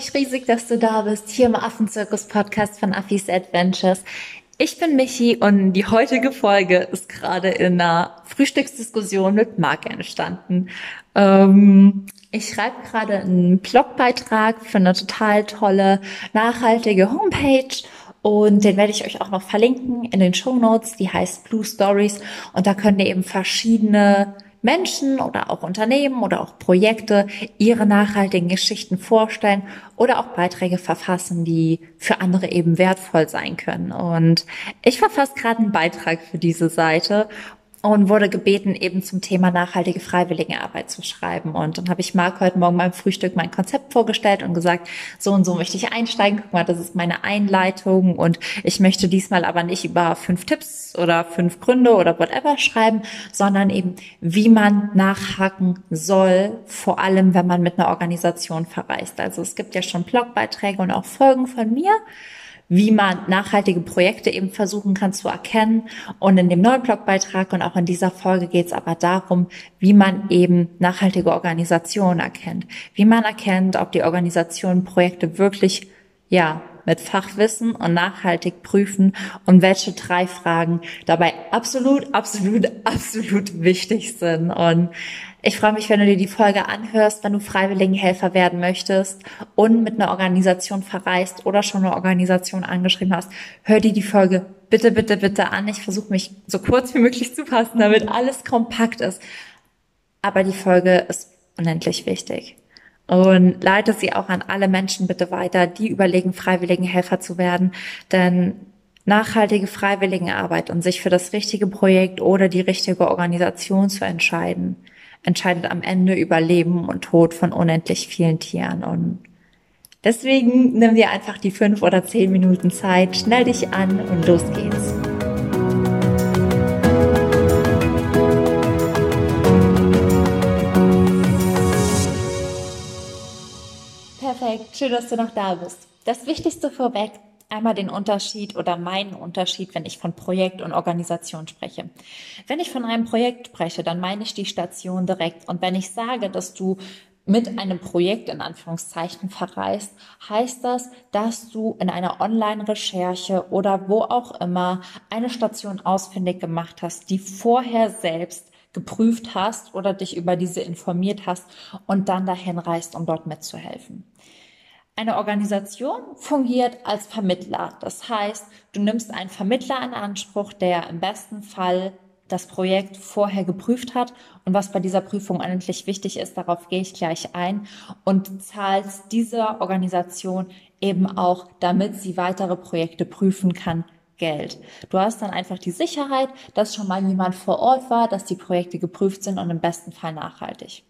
mich riesig, dass du da bist, hier im Affenzirkus-Podcast von Affis Adventures. Ich bin Michi und die heutige Folge ist gerade in einer Frühstücksdiskussion mit Marc entstanden. Ähm, ich schreibe gerade einen Blogbeitrag für eine total tolle, nachhaltige Homepage und den werde ich euch auch noch verlinken in den Show Notes. Die heißt Blue Stories und da könnt ihr eben verschiedene Menschen oder auch Unternehmen oder auch Projekte ihre nachhaltigen Geschichten vorstellen oder auch Beiträge verfassen, die für andere eben wertvoll sein können. Und ich verfasse gerade einen Beitrag für diese Seite und wurde gebeten, eben zum Thema nachhaltige Freiwilligenarbeit zu schreiben. Und dann habe ich Marc heute Morgen beim Frühstück mein Konzept vorgestellt und gesagt, so und so möchte ich einsteigen. Guck mal, das ist meine Einleitung und ich möchte diesmal aber nicht über fünf Tipps oder fünf Gründe oder whatever schreiben, sondern eben, wie man nachhaken soll, vor allem, wenn man mit einer Organisation verreist. Also es gibt ja schon Blogbeiträge und auch Folgen von mir wie man nachhaltige Projekte eben versuchen kann zu erkennen. Und in dem neuen Blogbeitrag und auch in dieser Folge geht es aber darum, wie man eben nachhaltige Organisationen erkennt. Wie man erkennt, ob die Organisationen Projekte wirklich, ja, mit Fachwissen und nachhaltig prüfen und welche drei Fragen dabei absolut, absolut, absolut wichtig sind. Und ich freue mich, wenn du dir die Folge anhörst, wenn du Freiwilligenhelfer werden möchtest und mit einer Organisation verreist oder schon eine Organisation angeschrieben hast. Hör dir die Folge bitte, bitte, bitte an. Ich versuche mich so kurz wie möglich zu fassen, damit alles kompakt ist. Aber die Folge ist unendlich wichtig. Und leite sie auch an alle Menschen bitte weiter, die überlegen, Freiwilligenhelfer zu werden. Denn nachhaltige Freiwilligenarbeit und sich für das richtige Projekt oder die richtige Organisation zu entscheiden, entscheidet am Ende über Leben und Tod von unendlich vielen Tieren. Und deswegen nimm dir einfach die fünf oder zehn Minuten Zeit, schnell dich an und los geht's. Perfekt, schön, dass du noch da bist. Das Wichtigste vorweg, einmal den Unterschied oder meinen Unterschied, wenn ich von Projekt und Organisation spreche. Wenn ich von einem Projekt spreche, dann meine ich die Station direkt. Und wenn ich sage, dass du mit einem Projekt in Anführungszeichen verreist, heißt das, dass du in einer Online-Recherche oder wo auch immer eine Station ausfindig gemacht hast, die vorher selbst geprüft hast oder dich über diese informiert hast und dann dahin reist, um dort mitzuhelfen. Eine Organisation fungiert als Vermittler. Das heißt, du nimmst einen Vermittler in Anspruch, der im besten Fall das Projekt vorher geprüft hat und was bei dieser Prüfung eigentlich wichtig ist, darauf gehe ich gleich ein und zahlst dieser Organisation eben auch, damit sie weitere Projekte prüfen kann, Geld. Du hast dann einfach die Sicherheit, dass schon mal jemand vor Ort war, dass die Projekte geprüft sind und im besten Fall nachhaltig.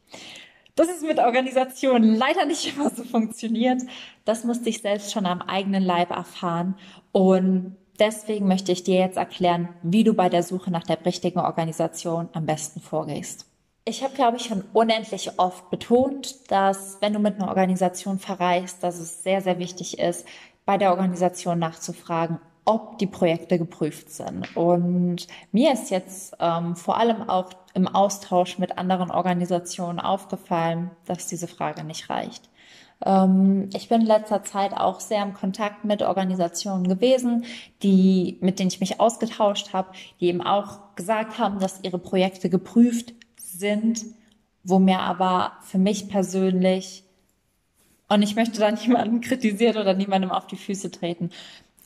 Das ist mit Organisationen leider nicht immer so funktioniert. Das musste ich selbst schon am eigenen Leib erfahren. Und deswegen möchte ich dir jetzt erklären, wie du bei der Suche nach der richtigen Organisation am besten vorgehst. Ich habe, glaube ich, schon unendlich oft betont, dass wenn du mit einer Organisation verreist, dass es sehr, sehr wichtig ist, bei der Organisation nachzufragen, ob die Projekte geprüft sind. Und mir ist jetzt ähm, vor allem auch im Austausch mit anderen Organisationen aufgefallen, dass diese Frage nicht reicht. Ähm, ich bin in letzter Zeit auch sehr im Kontakt mit Organisationen gewesen, die, mit denen ich mich ausgetauscht habe, die eben auch gesagt haben, dass ihre Projekte geprüft sind, wo mir aber für mich persönlich und ich möchte da niemanden kritisieren oder niemandem auf die Füße treten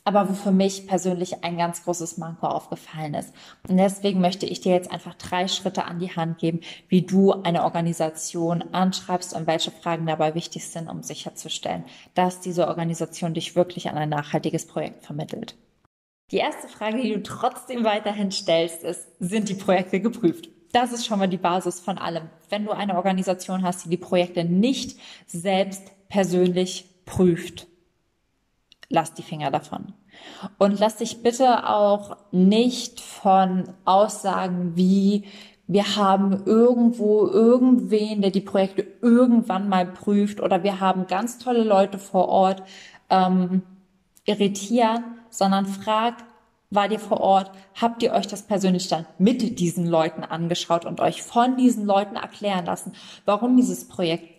aber wo für mich persönlich ein ganz großes Manko aufgefallen ist. Und deswegen möchte ich dir jetzt einfach drei Schritte an die Hand geben, wie du eine Organisation anschreibst und welche Fragen dabei wichtig sind, um sicherzustellen, dass diese Organisation dich wirklich an ein nachhaltiges Projekt vermittelt. Die erste Frage, die du trotzdem weiterhin stellst, ist, sind die Projekte geprüft? Das ist schon mal die Basis von allem. Wenn du eine Organisation hast, die die Projekte nicht selbst persönlich prüft, lass die Finger davon. Und lass dich bitte auch nicht von Aussagen wie, wir haben irgendwo irgendwen, der die Projekte irgendwann mal prüft oder wir haben ganz tolle Leute vor Ort ähm, irritieren, sondern frag, war ihr vor Ort? Habt ihr euch das persönlich dann mit diesen Leuten angeschaut und euch von diesen Leuten erklären lassen, warum dieses Projekt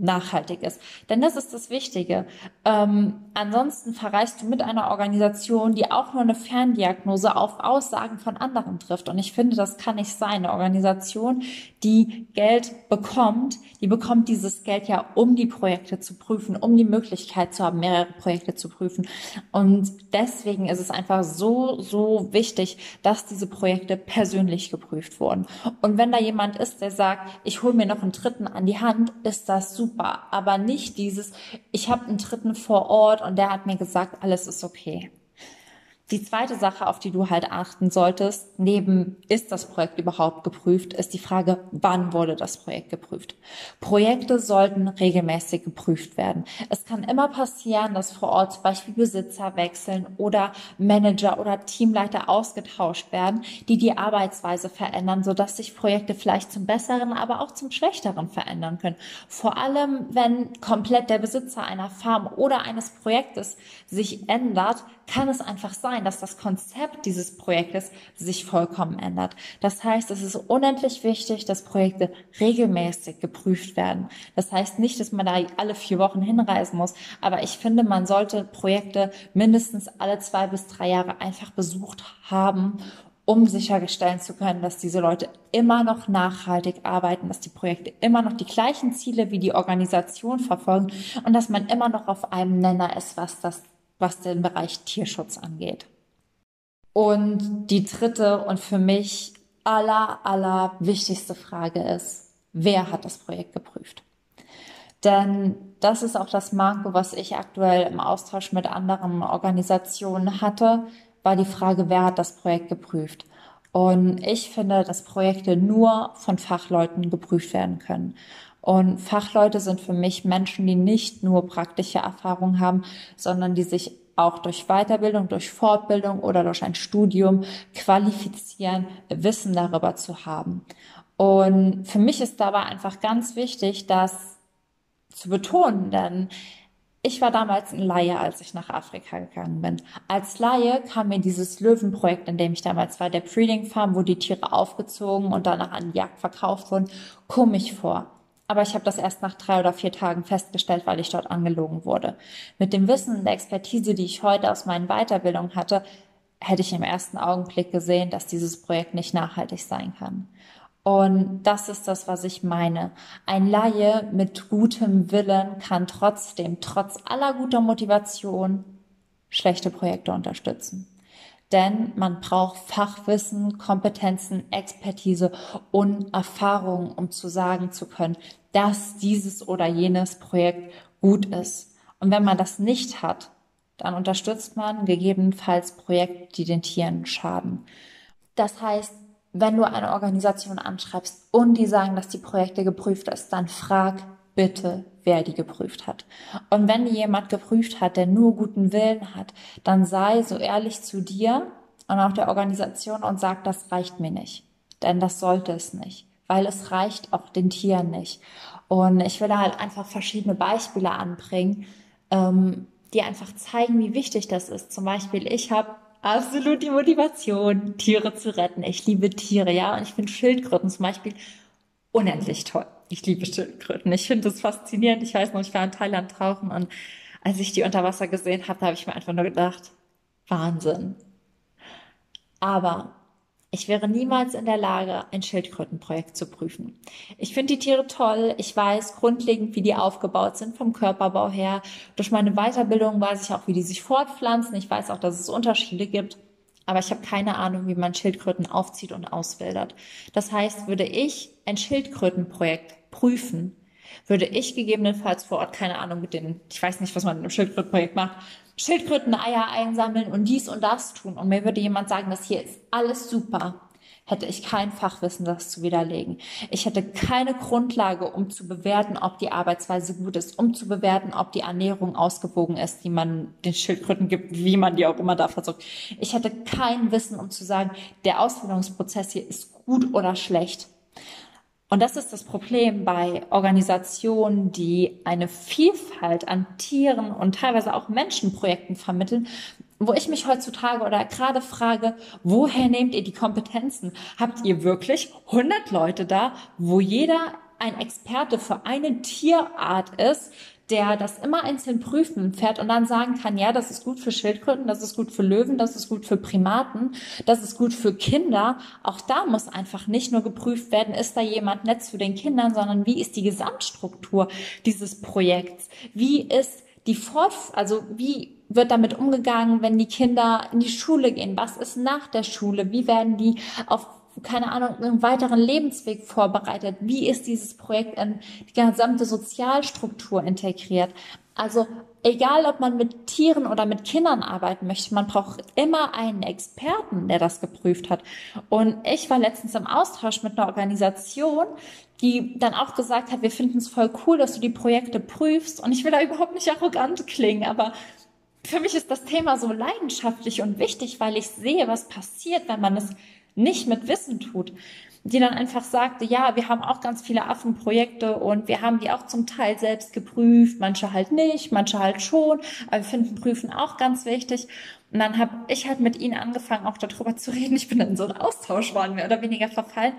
nachhaltig ist. Denn das ist das Wichtige. Ähm, ansonsten verreist du mit einer Organisation, die auch nur eine Ferndiagnose auf Aussagen von anderen trifft. Und ich finde, das kann nicht sein. Eine Organisation, die Geld bekommt, die bekommt dieses Geld ja, um die Projekte zu prüfen, um die Möglichkeit zu haben, mehrere Projekte zu prüfen. Und deswegen ist es einfach so, so wichtig, dass diese Projekte persönlich geprüft wurden. Und wenn da jemand ist, der sagt, ich hole mir noch einen Dritten an die Hand, ist das super aber nicht dieses, ich habe einen Dritten vor Ort und der hat mir gesagt, alles ist okay. Die zweite Sache, auf die du halt achten solltest, neben ist das Projekt überhaupt geprüft, ist die Frage, wann wurde das Projekt geprüft. Projekte sollten regelmäßig geprüft werden. Es kann immer passieren, dass vor Ort zum Beispiel Besitzer wechseln oder Manager oder Teamleiter ausgetauscht werden, die die Arbeitsweise verändern, sodass sich Projekte vielleicht zum Besseren, aber auch zum Schlechteren verändern können. Vor allem, wenn komplett der Besitzer einer Farm oder eines Projektes sich ändert, kann es einfach sein, dass das Konzept dieses Projektes sich vollkommen ändert. Das heißt, es ist unendlich wichtig, dass Projekte regelmäßig geprüft werden. Das heißt nicht, dass man da alle vier Wochen hinreisen muss, aber ich finde, man sollte Projekte mindestens alle zwei bis drei Jahre einfach besucht haben, um sicherstellen zu können, dass diese Leute immer noch nachhaltig arbeiten, dass die Projekte immer noch die gleichen Ziele wie die Organisation verfolgen und dass man immer noch auf einem Nenner ist, was das was den Bereich Tierschutz angeht. Und die dritte und für mich aller, aller wichtigste Frage ist, wer hat das Projekt geprüft? Denn das ist auch das Manko, was ich aktuell im Austausch mit anderen Organisationen hatte, war die Frage, wer hat das Projekt geprüft? Und ich finde, dass Projekte nur von Fachleuten geprüft werden können. Und Fachleute sind für mich Menschen, die nicht nur praktische Erfahrung haben, sondern die sich auch durch Weiterbildung, durch Fortbildung oder durch ein Studium qualifizieren, Wissen darüber zu haben. Und für mich ist dabei einfach ganz wichtig, das zu betonen, denn ich war damals ein Laie, als ich nach Afrika gegangen bin. Als Laie kam mir dieses Löwenprojekt, in dem ich damals war, der Breeding Farm, wo die Tiere aufgezogen und danach an die Jagd verkauft wurden, komisch vor aber ich habe das erst nach drei oder vier Tagen festgestellt, weil ich dort angelogen wurde. Mit dem Wissen und der Expertise, die ich heute aus meinen Weiterbildungen hatte, hätte ich im ersten Augenblick gesehen, dass dieses Projekt nicht nachhaltig sein kann. Und das ist das, was ich meine. Ein Laie mit gutem Willen kann trotzdem, trotz aller guter Motivation, schlechte Projekte unterstützen denn man braucht Fachwissen, Kompetenzen, Expertise und Erfahrung, um zu sagen zu können, dass dieses oder jenes Projekt gut ist. Und wenn man das nicht hat, dann unterstützt man gegebenenfalls Projekte, die den Tieren schaden. Das heißt, wenn du eine Organisation anschreibst und die sagen, dass die Projekte geprüft ist, dann frag bitte, wer die geprüft hat. Und wenn die jemand geprüft hat, der nur guten Willen hat, dann sei so ehrlich zu dir und auch der Organisation und sag, das reicht mir nicht. Denn das sollte es nicht, weil es reicht auch den Tieren nicht. Und ich will da halt einfach verschiedene Beispiele anbringen, ähm, die einfach zeigen, wie wichtig das ist. Zum Beispiel, ich habe absolut die Motivation, Tiere zu retten. Ich liebe Tiere, ja, und ich finde Schildkröten zum Beispiel unendlich toll. Ich liebe Schildkröten. Ich finde das faszinierend. Ich weiß noch, ich war in Thailand tauchen und als ich die unter Wasser gesehen habe, habe ich mir einfach nur gedacht, Wahnsinn. Aber ich wäre niemals in der Lage, ein Schildkrötenprojekt zu prüfen. Ich finde die Tiere toll. Ich weiß grundlegend, wie die aufgebaut sind vom Körperbau her. Durch meine Weiterbildung weiß ich auch, wie die sich fortpflanzen. Ich weiß auch, dass es Unterschiede gibt aber ich habe keine Ahnung, wie man Schildkröten aufzieht und auswildert. Das heißt, würde ich ein Schildkrötenprojekt prüfen, würde ich gegebenenfalls vor Ort, keine Ahnung, mit den, ich weiß nicht, was man mit einem Schildkrötenprojekt macht, Schildkröteneier einsammeln und dies und das tun. Und mir würde jemand sagen, das hier ist alles super hätte ich kein Fachwissen, das zu widerlegen. Ich hätte keine Grundlage, um zu bewerten, ob die Arbeitsweise gut ist, um zu bewerten, ob die Ernährung ausgewogen ist, die man den Schildkröten gibt, wie man die auch immer da versucht. Ich hätte kein Wissen, um zu sagen, der Ausbildungsprozess hier ist gut oder schlecht. Und das ist das Problem bei Organisationen, die eine Vielfalt an Tieren und teilweise auch Menschenprojekten vermitteln, wo ich mich heutzutage oder gerade frage, woher nehmt ihr die Kompetenzen? Habt ihr wirklich 100 Leute da, wo jeder ein Experte für eine Tierart ist, der das immer einzeln prüfen fährt und dann sagen kann, ja, das ist gut für Schildkröten, das ist gut für Löwen, das ist gut für Primaten, das ist gut für Kinder. Auch da muss einfach nicht nur geprüft werden, ist da jemand nett zu den Kindern, sondern wie ist die Gesamtstruktur dieses Projekts? Wie ist die Fort, also wie wird damit umgegangen, wenn die Kinder in die Schule gehen? Was ist nach der Schule? Wie werden die auf keine Ahnung, einen weiteren Lebensweg vorbereitet? Wie ist dieses Projekt in die gesamte Sozialstruktur integriert? Also egal, ob man mit Tieren oder mit Kindern arbeiten möchte, man braucht immer einen Experten, der das geprüft hat. Und ich war letztens im Austausch mit einer Organisation, die dann auch gesagt hat, wir finden es voll cool, dass du die Projekte prüfst. Und ich will da überhaupt nicht arrogant klingen, aber für mich ist das Thema so leidenschaftlich und wichtig, weil ich sehe, was passiert, wenn man es nicht mit Wissen tut, die dann einfach sagte, ja, wir haben auch ganz viele Affenprojekte und wir haben die auch zum Teil selbst geprüft, manche halt nicht, manche halt schon, aber wir finden Prüfen auch ganz wichtig. Und dann habe ich halt mit ihnen angefangen, auch darüber zu reden. Ich bin in so einen Austausch waren mehr oder weniger verfallen.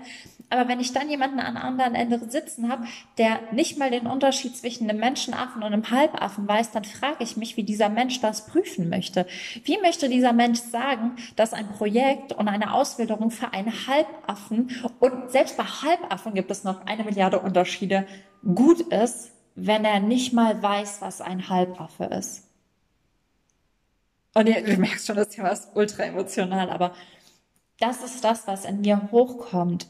Aber wenn ich dann jemanden an anderen Ende sitzen habe, der nicht mal den Unterschied zwischen einem Menschenaffen und einem Halbaffen weiß, dann frage ich mich, wie dieser Mensch das prüfen möchte. Wie möchte dieser Mensch sagen, dass ein Projekt und eine Ausbildung für einen Halbaffen und selbst bei Halbaffen gibt es noch eine Milliarde Unterschiede gut ist, wenn er nicht mal weiß, was ein Halbaffe ist. Und ihr, du merkst schon, das Thema ist ultra emotional, aber das ist das, was in mir hochkommt.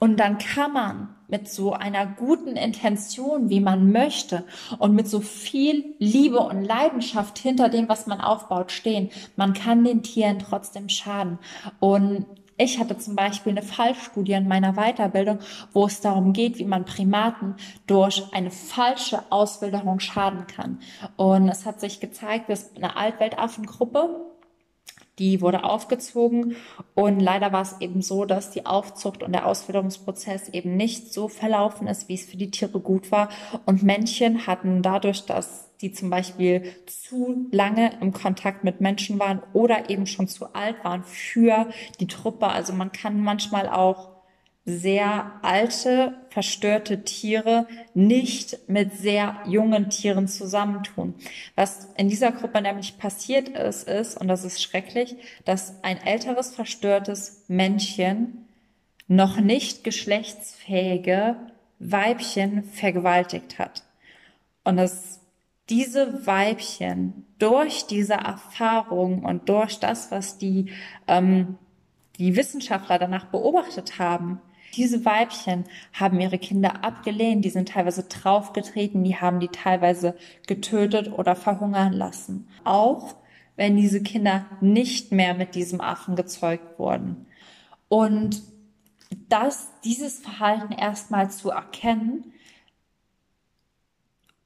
Und dann kann man mit so einer guten Intention, wie man möchte, und mit so viel Liebe und Leidenschaft hinter dem, was man aufbaut, stehen. Man kann den Tieren trotzdem schaden. Und ich hatte zum Beispiel eine Fallstudie in meiner Weiterbildung, wo es darum geht, wie man Primaten durch eine falsche Auswilderung schaden kann. Und es hat sich gezeigt, dass eine Altweltaffengruppe, die wurde aufgezogen und leider war es eben so, dass die Aufzucht und der Auswilderungsprozess eben nicht so verlaufen ist, wie es für die Tiere gut war. Und Männchen hatten dadurch, dass die zum Beispiel zu lange im Kontakt mit Menschen waren oder eben schon zu alt waren für die Truppe. Also man kann manchmal auch sehr alte, verstörte Tiere nicht mit sehr jungen Tieren zusammentun. Was in dieser Gruppe nämlich passiert ist, ist, und das ist schrecklich, dass ein älteres, verstörtes Männchen noch nicht geschlechtsfähige Weibchen vergewaltigt hat. Und das diese Weibchen durch diese Erfahrung und durch das, was die, ähm, die Wissenschaftler danach beobachtet haben, diese Weibchen haben ihre Kinder abgelehnt, die sind teilweise draufgetreten, die haben die teilweise getötet oder verhungern lassen. Auch wenn diese Kinder nicht mehr mit diesem Affen gezeugt wurden. Und das, dieses Verhalten erstmal zu erkennen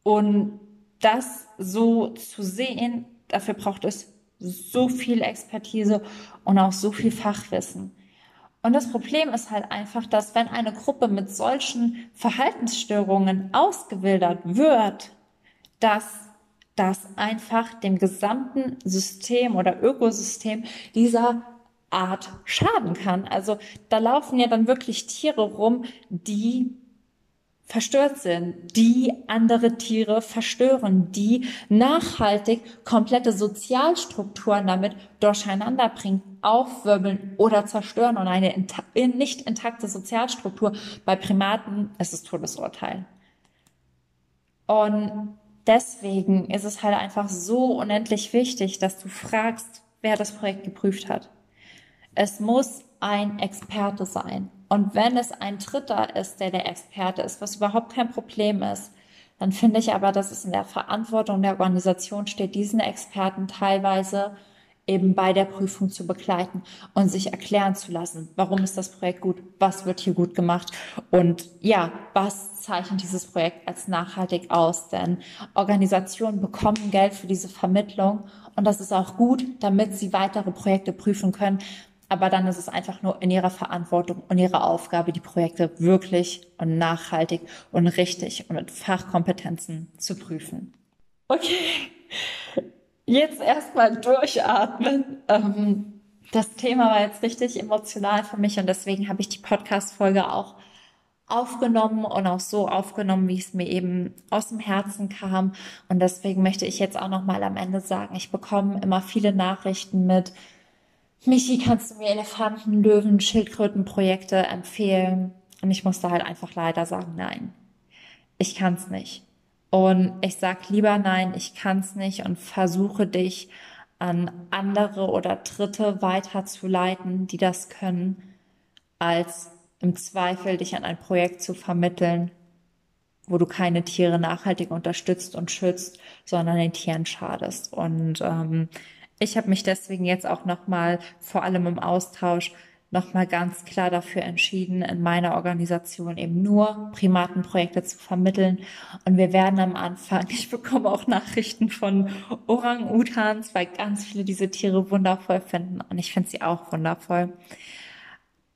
und das so zu sehen, dafür braucht es so viel Expertise und auch so viel Fachwissen. Und das Problem ist halt einfach, dass wenn eine Gruppe mit solchen Verhaltensstörungen ausgewildert wird, dass das einfach dem gesamten System oder Ökosystem dieser Art schaden kann. Also da laufen ja dann wirklich Tiere rum, die verstört sind, die andere Tiere verstören, die nachhaltig komplette Sozialstrukturen damit durcheinander bringen, aufwirbeln oder zerstören und eine nicht intakte Sozialstruktur bei Primaten ist es Todesurteil. Und deswegen ist es halt einfach so unendlich wichtig, dass du fragst, wer das Projekt geprüft hat. Es muss ein Experte sein. Und wenn es ein Dritter ist, der der Experte ist, was überhaupt kein Problem ist, dann finde ich aber, dass es in der Verantwortung der Organisation steht, diesen Experten teilweise eben bei der Prüfung zu begleiten und sich erklären zu lassen, warum ist das Projekt gut, was wird hier gut gemacht und ja, was zeichnet dieses Projekt als nachhaltig aus, denn Organisationen bekommen Geld für diese Vermittlung und das ist auch gut, damit sie weitere Projekte prüfen können, aber dann ist es einfach nur in ihrer Verantwortung und ihrer Aufgabe, die Projekte wirklich und nachhaltig und richtig und mit Fachkompetenzen zu prüfen. Okay, jetzt erstmal durchatmen. Ähm, das Thema war jetzt richtig emotional für mich und deswegen habe ich die Podcast-Folge auch aufgenommen und auch so aufgenommen, wie es mir eben aus dem Herzen kam. Und deswegen möchte ich jetzt auch noch mal am Ende sagen, ich bekomme immer viele Nachrichten mit, Michi, kannst du mir Elefanten, Löwen, Schildkrötenprojekte empfehlen? Und ich musste halt einfach leider sagen, nein, ich kann es nicht. Und ich sag lieber nein, ich kann es nicht und versuche dich an andere oder Dritte weiterzuleiten, die das können, als im Zweifel dich an ein Projekt zu vermitteln, wo du keine Tiere nachhaltig unterstützt und schützt, sondern den Tieren schadest. Und ähm, ich habe mich deswegen jetzt auch nochmal, vor allem im Austausch, nochmal ganz klar dafür entschieden, in meiner Organisation eben nur Primatenprojekte zu vermitteln. Und wir werden am Anfang, ich bekomme auch Nachrichten von Orang-Utans, weil ganz viele diese Tiere wundervoll finden. Und ich finde sie auch wundervoll.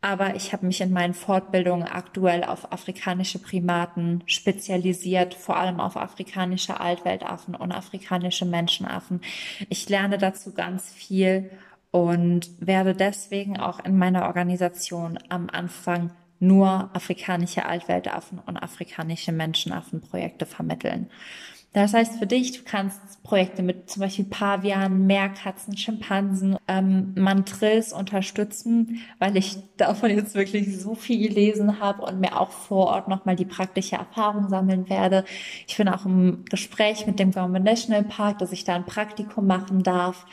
Aber ich habe mich in meinen Fortbildungen aktuell auf afrikanische Primaten spezialisiert, vor allem auf afrikanische Altweltaffen und afrikanische Menschenaffen. Ich lerne dazu ganz viel und werde deswegen auch in meiner Organisation am Anfang nur afrikanische Altweltaffen und afrikanische Menschenaffenprojekte vermitteln. Das heißt für dich, du kannst Projekte mit zum Beispiel Pavianen, Meerkatzen, Schimpansen, ähm, Mantrills unterstützen, weil ich davon jetzt wirklich so viel gelesen habe und mir auch vor Ort nochmal die praktische Erfahrung sammeln werde. Ich bin auch im Gespräch mit dem Government National Park, dass ich da ein Praktikum machen darf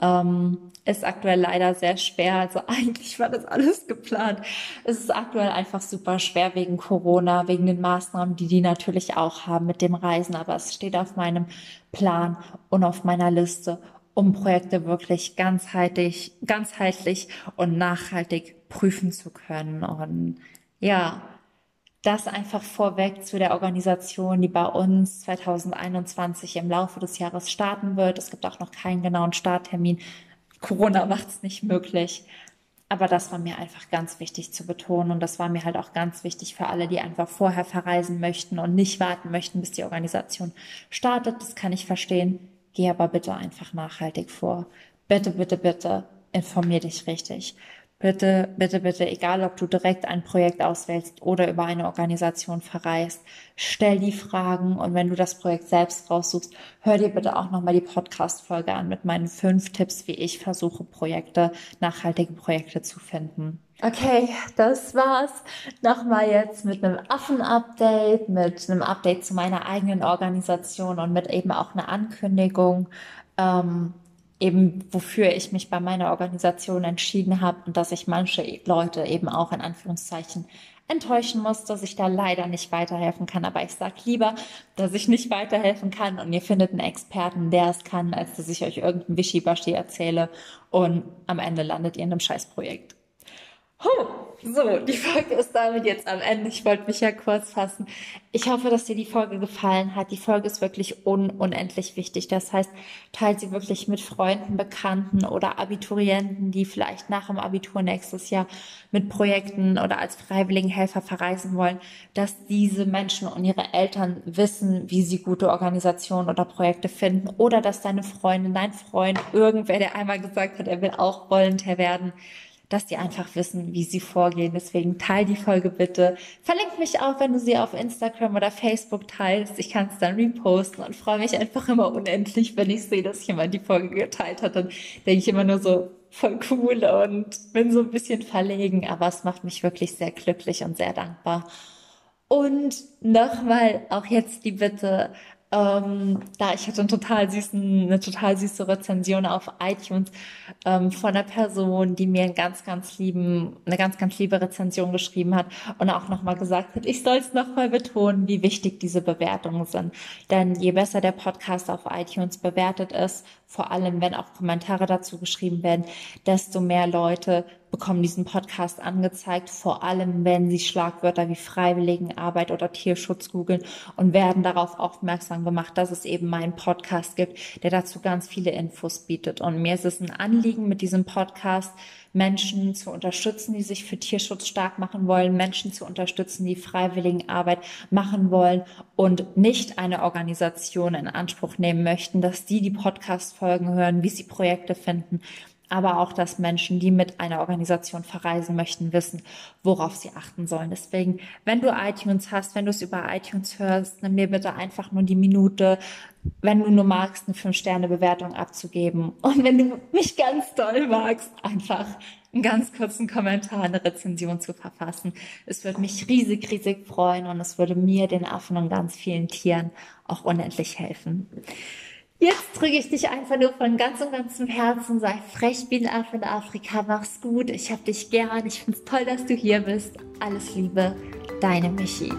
ähm, ist aktuell leider sehr schwer. Also eigentlich war das alles geplant. Es ist aktuell einfach super schwer wegen Corona, wegen den Maßnahmen, die die natürlich auch haben mit dem Reisen. Aber es steht auf meinem Plan und auf meiner Liste, um Projekte wirklich ganzheitlich, ganzheitlich und nachhaltig prüfen zu können. Und ja, das einfach vorweg zu der Organisation, die bei uns 2021 im Laufe des Jahres starten wird. Es gibt auch noch keinen genauen Starttermin. Corona macht es nicht möglich. Aber das war mir einfach ganz wichtig zu betonen und das war mir halt auch ganz wichtig für alle, die einfach vorher verreisen möchten und nicht warten möchten, bis die Organisation startet. Das kann ich verstehen. Geh aber bitte einfach nachhaltig vor. Bitte, bitte, bitte informier dich richtig. Bitte, bitte, bitte, egal ob du direkt ein Projekt auswählst oder über eine Organisation verreist, stell die Fragen und wenn du das Projekt selbst raussuchst, hör dir bitte auch nochmal die Podcast-Folge an mit meinen fünf Tipps, wie ich versuche, Projekte, nachhaltige Projekte zu finden. Okay, das war's. Nochmal jetzt mit einem Affen-Update, mit einem Update zu meiner eigenen Organisation und mit eben auch einer Ankündigung. Ähm, eben wofür ich mich bei meiner Organisation entschieden habe und dass ich manche Leute eben auch in Anführungszeichen enttäuschen muss, dass ich da leider nicht weiterhelfen kann. Aber ich sag lieber, dass ich nicht weiterhelfen kann und ihr findet einen Experten, der es kann, als dass ich euch irgendein Wischiwaschi erzähle und am Ende landet ihr in einem Scheißprojekt. Huh. So, die Folge ist damit jetzt am Ende. Ich wollte mich ja kurz fassen. Ich hoffe, dass dir die Folge gefallen hat. Die Folge ist wirklich un unendlich wichtig. Das heißt, teilt sie wirklich mit Freunden, Bekannten oder Abiturienten, die vielleicht nach dem Abitur nächstes Jahr mit Projekten oder als Freiwilligenhelfer verreisen wollen, dass diese Menschen und ihre Eltern wissen, wie sie gute Organisationen oder Projekte finden oder dass deine Freundin, dein Freund, irgendwer, der einmal gesagt hat, er will auch Volontär werden, dass die einfach wissen, wie sie vorgehen. Deswegen teil die Folge bitte. Verlink mich auch, wenn du sie auf Instagram oder Facebook teilst. Ich kann es dann reposten und freue mich einfach immer unendlich, wenn ich sehe, dass jemand die Folge geteilt hat. Dann denke ich immer nur so, voll cool und bin so ein bisschen verlegen, aber es macht mich wirklich sehr glücklich und sehr dankbar. Und nochmal auch jetzt die Bitte, ähm, da ich hatte einen total süßen, eine total süße Rezension auf iTunes ähm, von einer Person, die mir einen ganz, ganz lieben, eine ganz, ganz liebe Rezension geschrieben hat und auch nochmal gesagt hat, ich soll es nochmal betonen, wie wichtig diese Bewertungen sind. Denn je besser der Podcast auf iTunes bewertet ist, vor allem wenn auch Kommentare dazu geschrieben werden, desto mehr Leute bekommen diesen Podcast angezeigt, vor allem wenn sie Schlagwörter wie Freiwilligenarbeit oder Tierschutz googeln und werden darauf aufmerksam gemacht, dass es eben meinen Podcast gibt, der dazu ganz viele Infos bietet. Und mir ist es ein Anliegen mit diesem Podcast, Menschen zu unterstützen, die sich für Tierschutz stark machen wollen, Menschen zu unterstützen, die Freiwilligenarbeit machen wollen und nicht eine Organisation in Anspruch nehmen möchten, dass die die Podcast-Folgen hören, wie sie Projekte finden, aber auch, dass Menschen, die mit einer Organisation verreisen möchten, wissen, worauf sie achten sollen. Deswegen, wenn du iTunes hast, wenn du es über iTunes hörst, nimm dir bitte einfach nur die Minute, wenn du nur magst, eine 5-Sterne-Bewertung abzugeben. Und wenn du mich ganz doll magst, einfach einen ganz kurzen Kommentar, eine Rezension zu verfassen. Es würde mich riesig, riesig freuen und es würde mir, den Affen und ganz vielen Tieren auch unendlich helfen. Jetzt drücke ich dich einfach nur von ganzem, ganzem Herzen. Sei frech Affe in Afrika. Mach's gut. Ich hab dich gern. Ich find's toll, dass du hier bist. Alles Liebe. Deine Michi.